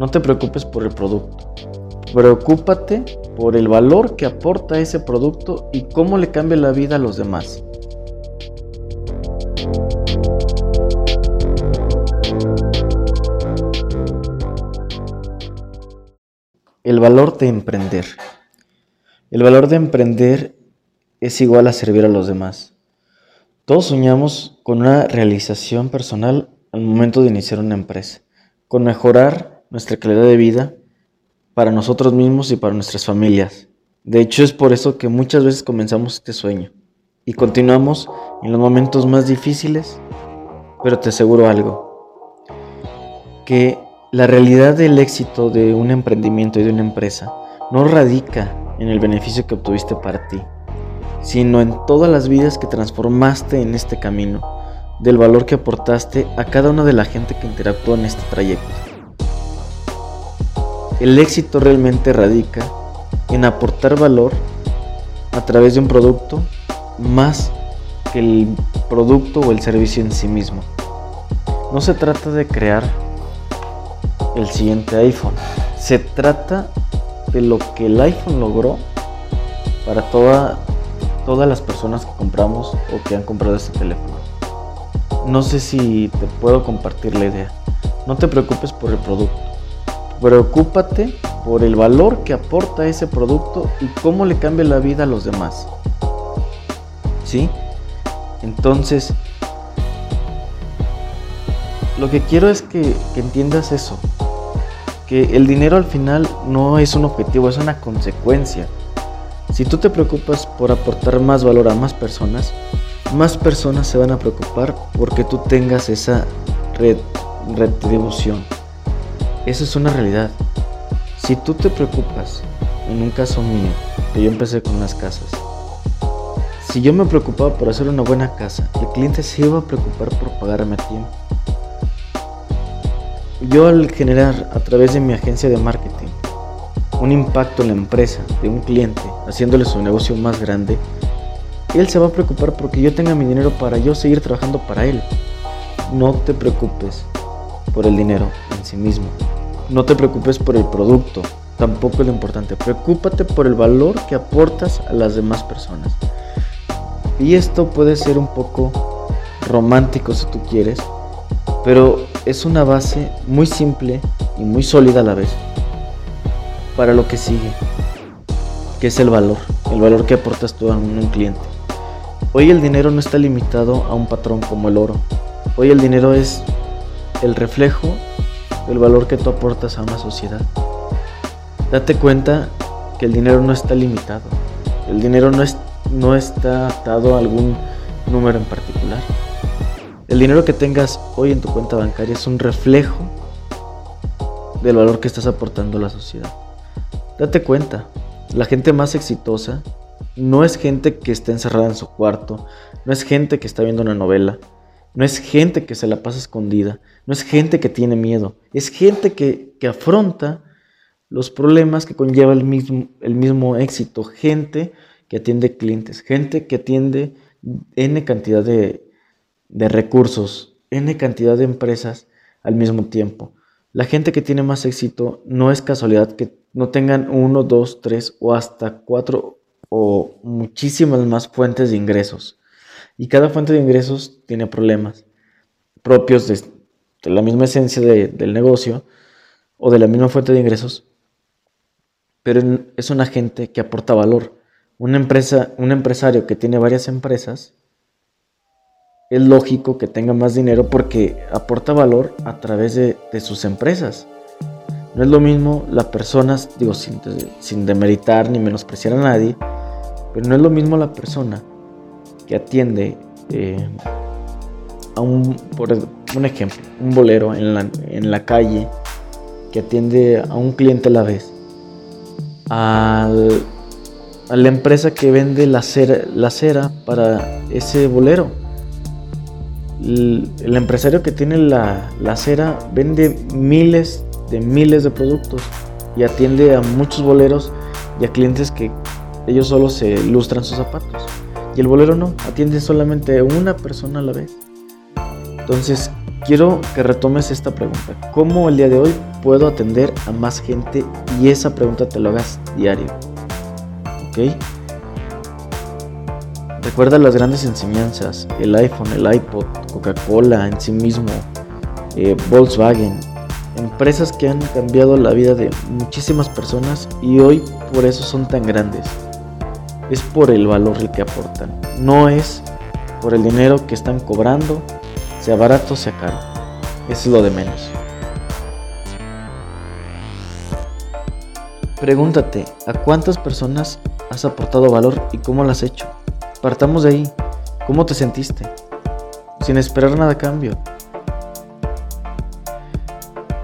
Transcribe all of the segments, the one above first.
No te preocupes por el producto. Preocúpate por el valor que aporta ese producto y cómo le cambia la vida a los demás. El valor de emprender. El valor de emprender es igual a servir a los demás. Todos soñamos con una realización personal al momento de iniciar una empresa, con mejorar nuestra calidad de vida para nosotros mismos y para nuestras familias. De hecho es por eso que muchas veces comenzamos este sueño y continuamos en los momentos más difíciles, pero te aseguro algo, que la realidad del éxito de un emprendimiento y de una empresa no radica en el beneficio que obtuviste para ti, sino en todas las vidas que transformaste en este camino, del valor que aportaste a cada una de la gente que interactuó en este trayecto. El éxito realmente radica en aportar valor a través de un producto más que el producto o el servicio en sí mismo. No se trata de crear el siguiente iPhone, se trata de lo que el iPhone logró para toda, todas las personas que compramos o que han comprado este teléfono. No sé si te puedo compartir la idea. No te preocupes por el producto Preocúpate por el valor que aporta ese producto y cómo le cambia la vida a los demás. ¿Sí? Entonces, lo que quiero es que, que, entiendas eso. Que el dinero al final no es un objetivo, es una consecuencia. Si tú te preocupas por aportar más valor a más personas, más personas se van a preocupar porque tú tengas esa retribución. Eso es una realidad. Si tú te preocupas, en un caso mío, que yo empecé con las casas, si yo me preocupaba por hacer una buena casa, el cliente se iba a preocupar por pagarme a tiempo. Yo al generar a través de mi agencia de marketing un impacto en la empresa de un cliente, haciéndole su negocio más grande, él se va a preocupar porque yo tenga mi dinero para yo seguir trabajando para él. No te preocupes por el dinero en sí mismo. No te preocupes por el producto, tampoco es lo importante. Preocúpate por el valor que aportas a las demás personas. Y esto puede ser un poco romántico si tú quieres, pero es una base muy simple y muy sólida a la vez para lo que sigue, que es el valor, el valor que aportas tú a un cliente. Hoy el dinero no está limitado a un patrón como el oro. Hoy el dinero es el reflejo del valor que tú aportas a una sociedad. Date cuenta que el dinero no está limitado. El dinero no, es, no está atado a algún número en particular. El dinero que tengas hoy en tu cuenta bancaria es un reflejo del valor que estás aportando a la sociedad. Date cuenta, la gente más exitosa no es gente que está encerrada en su cuarto, no es gente que está viendo una novela, no es gente que se la pasa escondida, no es gente que tiene miedo, es gente que, afronta los problemas que conlleva el mismo, el mismo éxito, gente que atiende clientes, gente que atiende N cantidad de, de recursos, N cantidad de empresas al mismo tiempo. La gente que tiene más éxito no es casualidad que no tengan uno, dos, tres o hasta cuatro o muchísimas más fuentes de ingresos. Y cada fuente de ingresos tiene problemas propios de, la misma esencia del negocio o de la misma fuente de ingresos, pero es un agente que aporta valor. Una empresa, un empresario que tiene varias empresas, es lógico que tenga más dinero porque aporta valor a través de, sus empresas. No es lo mismo las personas, digo, sin, sin demeritar ni menospreciar a nadie, pero no es lo mismo la persona que atiende eh, a un, por un ejemplo, un bolero en la, en la calle que atiende a un cliente a la vez, a la empresa que vende la cera, la cera para ese bolero. El, empresario que tiene la, la cera vende miles de miles de productos y atiende a muchos boleros y a clientes que ellos solo se lustran sus zapatos. Y el bolero no, atiende solamente a una persona a la vez. Entonces, quiero que retomes esta pregunta. ¿Cómo el día de hoy puedo atender a más gente? Y esa pregunta te lo hagas diario. ¿Ok? Recuerda las grandes enseñanzas, el iPhone, el iPod, Coca-Cola en sí mismo, eh, Volkswagen, empresas que han cambiado la vida de muchísimas personas y hoy por eso son tan grandes. Es por el valor el que aportan, no es por el dinero que están cobrando, sea barato, sea caro. Es lo de menos. Pregúntate, ¿a cuántas personas has aportado valor y cómo lo has hecho? Partamos de ahí. ¿Cómo te sentiste? Sin esperar nada a cambio.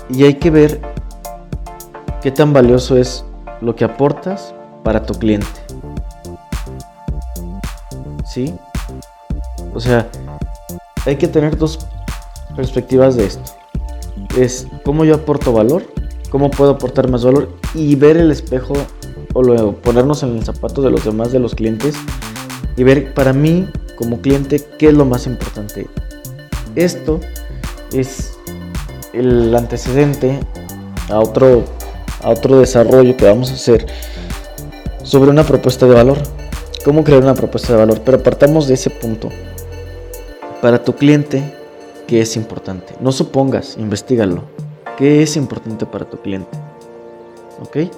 Y hay que ver qué tan valioso es lo que aportas para tu cliente. ¿Sí? O sea, hay que tener dos perspectivas de esto. Es cómo yo aporto valor, cómo puedo aportar más valor y ver el espejo o luego ponernos en el zapato de los demás, de los clientes y ver para mí como cliente qué es lo más importante. Esto es el antecedente a otro, a otro desarrollo que vamos a hacer sobre una propuesta de valor. ¿Cómo crear una propuesta de valor? Pero partamos de ese punto. Para tu cliente, ¿qué es importante? No supongas, investigalo. ¿Qué es importante para tu cliente? ¿Ok?